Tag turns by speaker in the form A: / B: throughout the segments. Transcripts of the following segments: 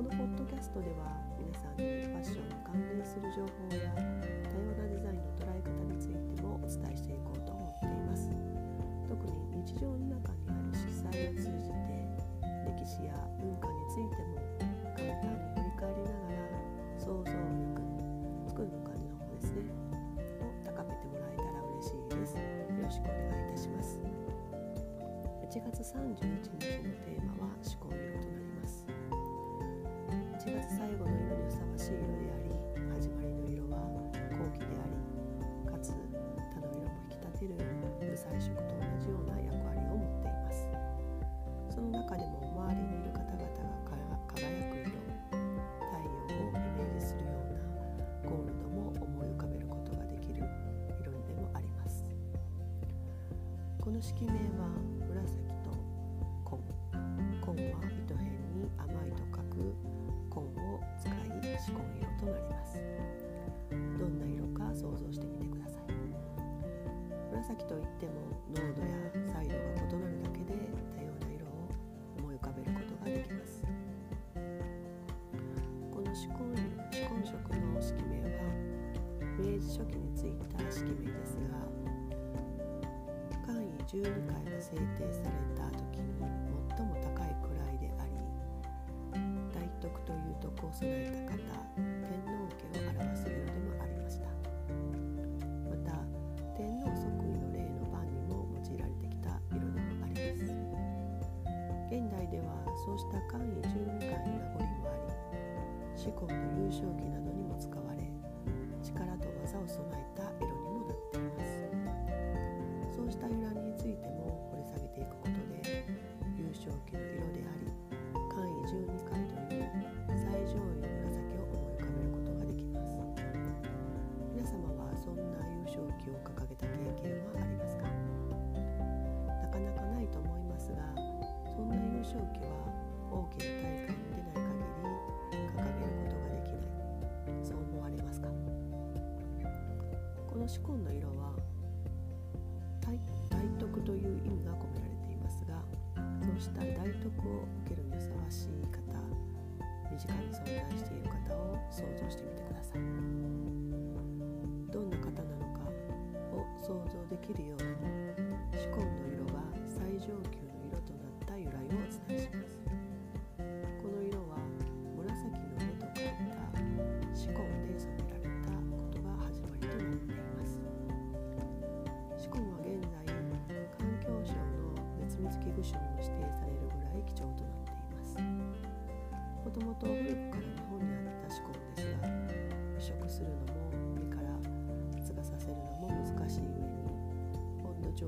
A: このポッドキャストでは皆さんにファッションに関連する情報や多様なデザインの捉え方についてもお伝えしていこうと思っています。特に日常の中にある色彩を通じて歴史や文化についても簡単に振り返りながら想像力作るの感じの方ですね。を高めてもらえたら嬉しいです。よろしくお願いいたします。1月31日しい色であり始まりの色は後期でありかつ他の色も引き立てる無彩色と同じような役割を持っています。その中でも周りにいる方々が輝く色太陽をイメージするようなゴールドも思い浮かべることができる色でもあります。この色名は紫といっても濃度や彩度が異なるだけで多様な色を思い浮かべることができます。この紫紺紫紺色の色名は明治初期についた色名です。が官位12階が制定された時に最も高い位であり大徳という徳を備えた方そうした官位12階の名残もあり紫紺の優勝旗などにも使われ力と技を備えた色にもなっています。そうした由来についても掘り下げていくことで優勝旗の色であり官位12階という最上位の紫を思い浮かべることができます。皆様はそんな優勝旗を掲げた経験はありますか？なかなかないと思いますがそんな優勝旗は紫紺の色は大徳という意味が込められていますがそうした大徳を受けるにふさわしい方身近に存在している方を想像してみてくださいどんな方なのかを想像できるように紫紺の色が最上級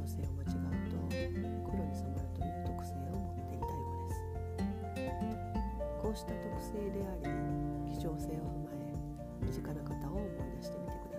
A: 温度調整を間違うと黒に染まるという特性を持っていたようです。こうした特性であり希少性を踏まえ身近な方を思い出してみてください。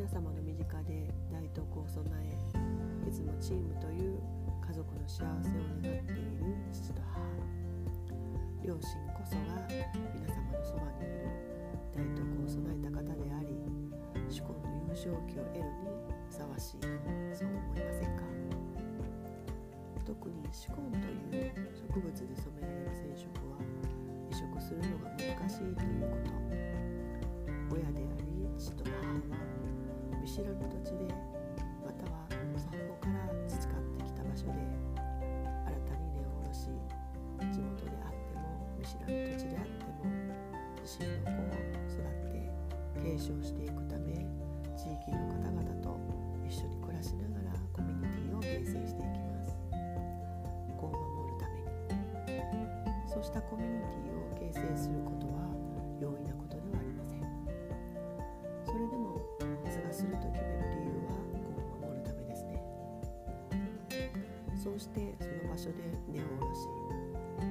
A: 皆様の身近で大徳を備えいつもチームという家族の幸せを願っている父と母。両親こそが皆様のそばにいる大徳を備えた方であり主婚の優勝旗を得るにふさわしいそう思いませんか特に紫紺という植物で染められる染色は移植するのが難しいということ。親であり父と母は知らぬ土地でまたは祖母から培ってきた場所で新たに根を下ろし地元であっても見知らぬ土地であっても自身の子を育て継承していくため地域の方々と一緒に暮らしながらコミュニティを形成していきます。子を守るために。そうしたコミュニティを形成するそうしてその場所で根を下ろし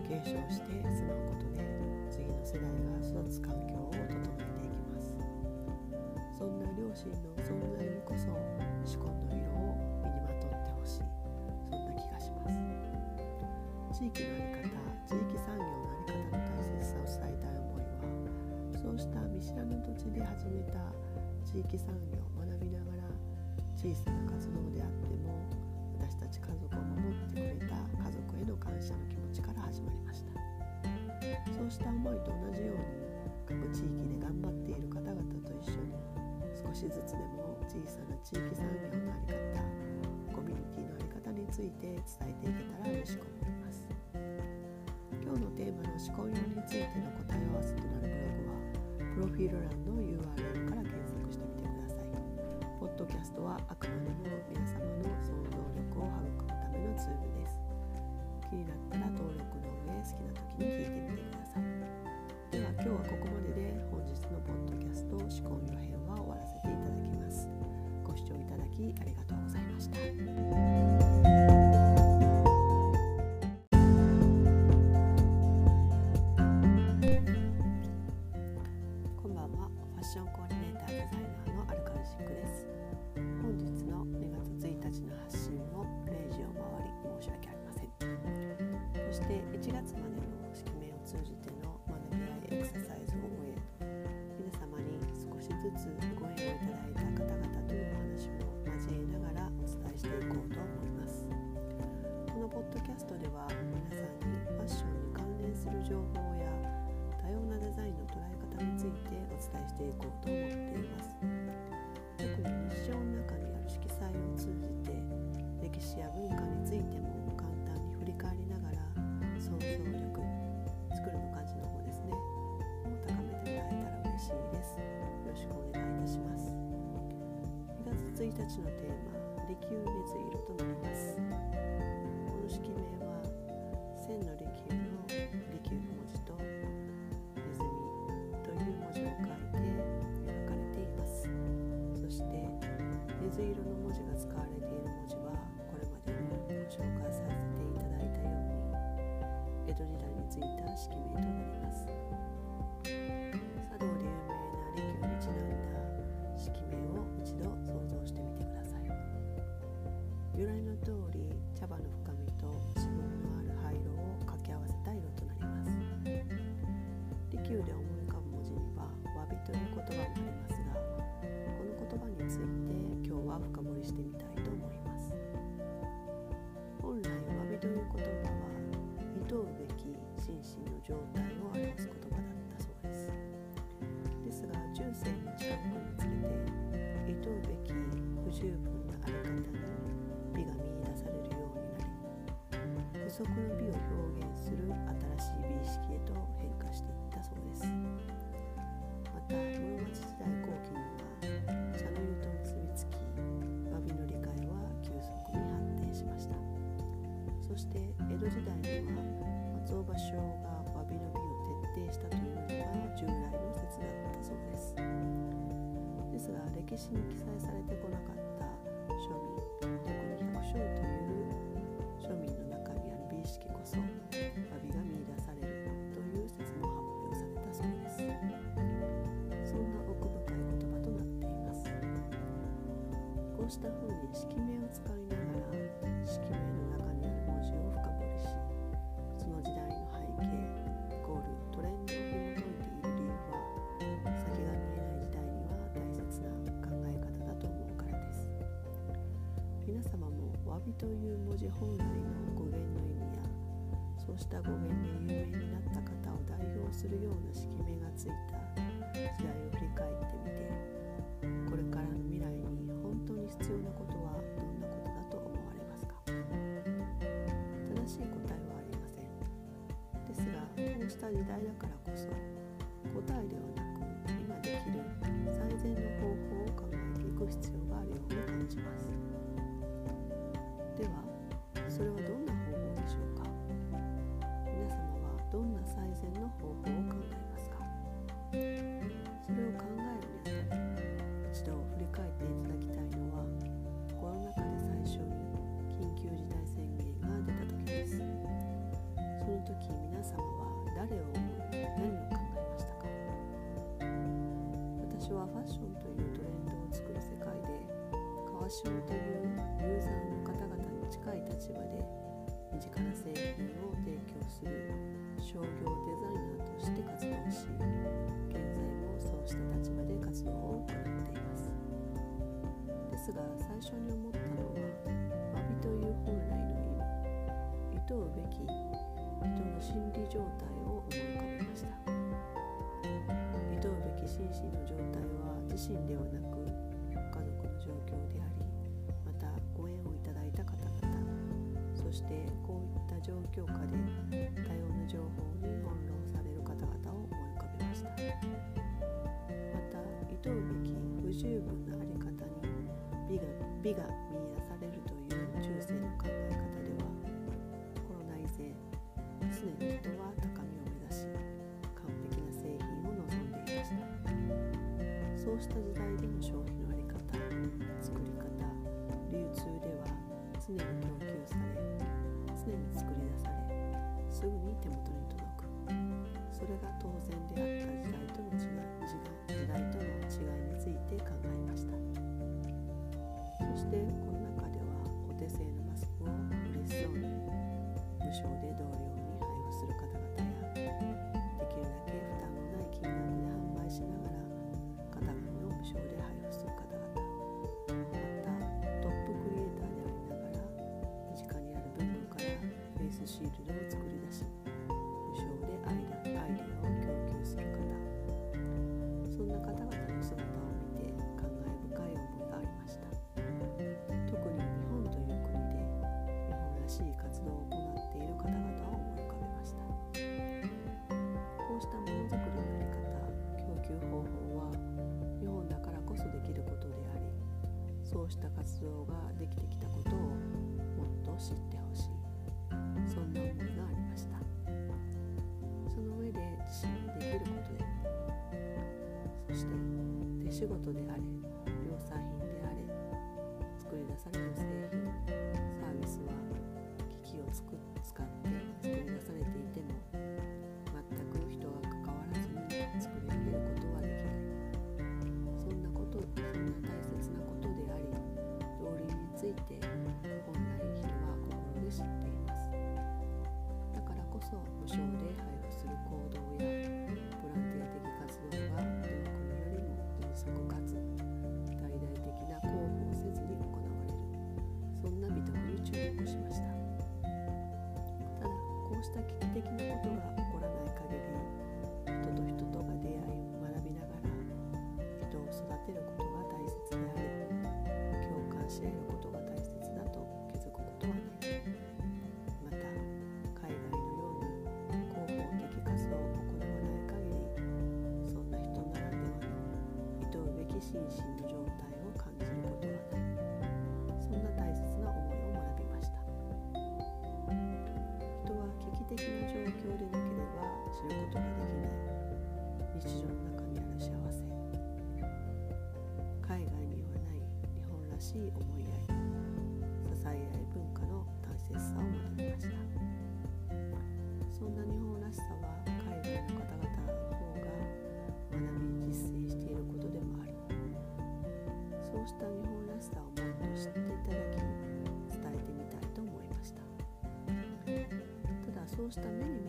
A: 継承して住まうことで次の世代が育つ環境を整えていきます。そんな両親の存在にこそ思考の色を身にまとってほしい。そんな気がします。地域の在り方地域産業の在り方の大切さを伝えたい思いはそうした見知らぬ土地で始めた地域産業を学びながら小さな活動であっても私たち家族を守ってくれた家族への感謝の気持ちから始まりました。そうした思いと同じように各地域で頑張っている方々と一緒に少しずつでも小さな地域産業の在り方コミュニティの在り方について伝えていけたら嬉しく思います。今日のテーマの思考用についての答え合わせとなるブログはプロフィール欄の URL から検索してみてください。ポッドキャストはあくまでも皆様の想像を育むためのツールです。気になったら登録の上好きな時に聞いてみてください。では今日はここまでで本日の2月1日のテーマ利休熱足の美を表現する新しい美意識へと変化していったそうです。また室町時代後期には茶の湯と結びつき詫びの理解は急速に発展しました。そして江戸時代には松尾芭蕉が詫びの美を徹底したというのが従来の説だったそうです。ですが歴史に記載うした風に式名を使いながら式名の中にある文字を深掘りしその時代の背景イコールトレンドを紐解いている理由は先が見えない時代には大切な考え方だと思うからです。皆様も「詫び」という文字本来の語源の意味やそうした語源で有名になった方を代表するような式名がついた時代を振り返って時代だからこそ。私はファッションというトレンドを作る世界で川島というユーザーの方々に近い立場で身近な製品を提供する商業デザイナーとして活動し現在もそうした立場で活動を行っています。ですが最初に思ったのは詫びという本来の意味意図うべき人の心理状態状況下で多様な情報に翻弄される方々を思い浮かべました。また意図べき不十分な在り方に美が美が見出されるという中世の考え方ではコロナ以前常に人は高みを目指し完璧な製品を望んでいました。そうした時代での消費の在り方作り方流通では常にそれが当然であった時代との違い時代との違いについて考えした活動ができてきたことをもっと知ってほしい。そんな思いがありました。その上で自身にできることでそして手仕事であれ量産品であれ作り出される製进行。gustan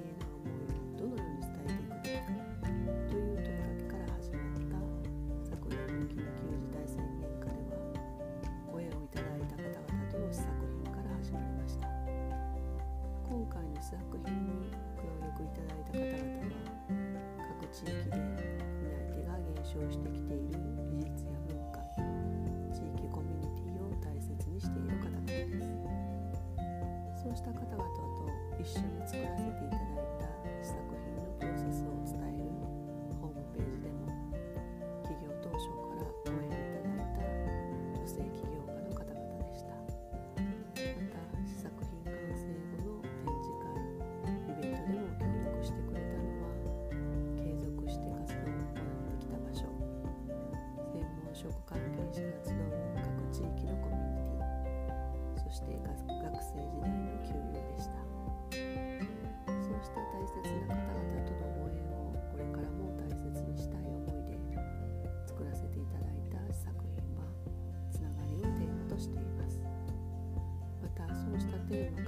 A: そして学生時代の旧友でした。そうした大切な方々との応援をこれからも大切にしたい思いで作らせていただいた作品はつながりをテーマとしています。またそうしたテーマ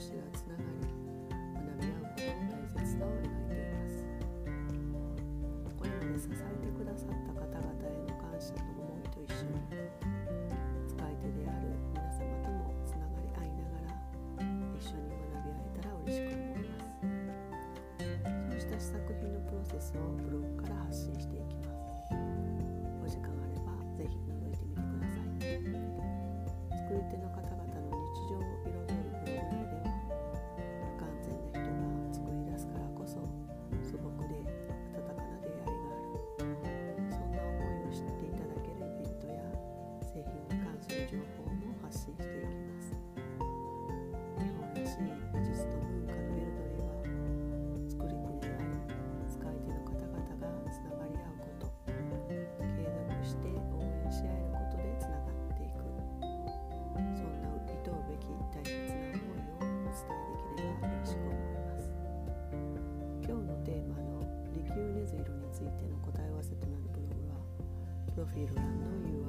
A: 士がつながり学び合うことの大切さを描いています。これまで支えてくださった方々への感謝と思いと一緒に使い手である皆様ともつながり合いながら一緒に学び合えたら嬉しく思います。そうした試作品のプロセスをブロッ profirulando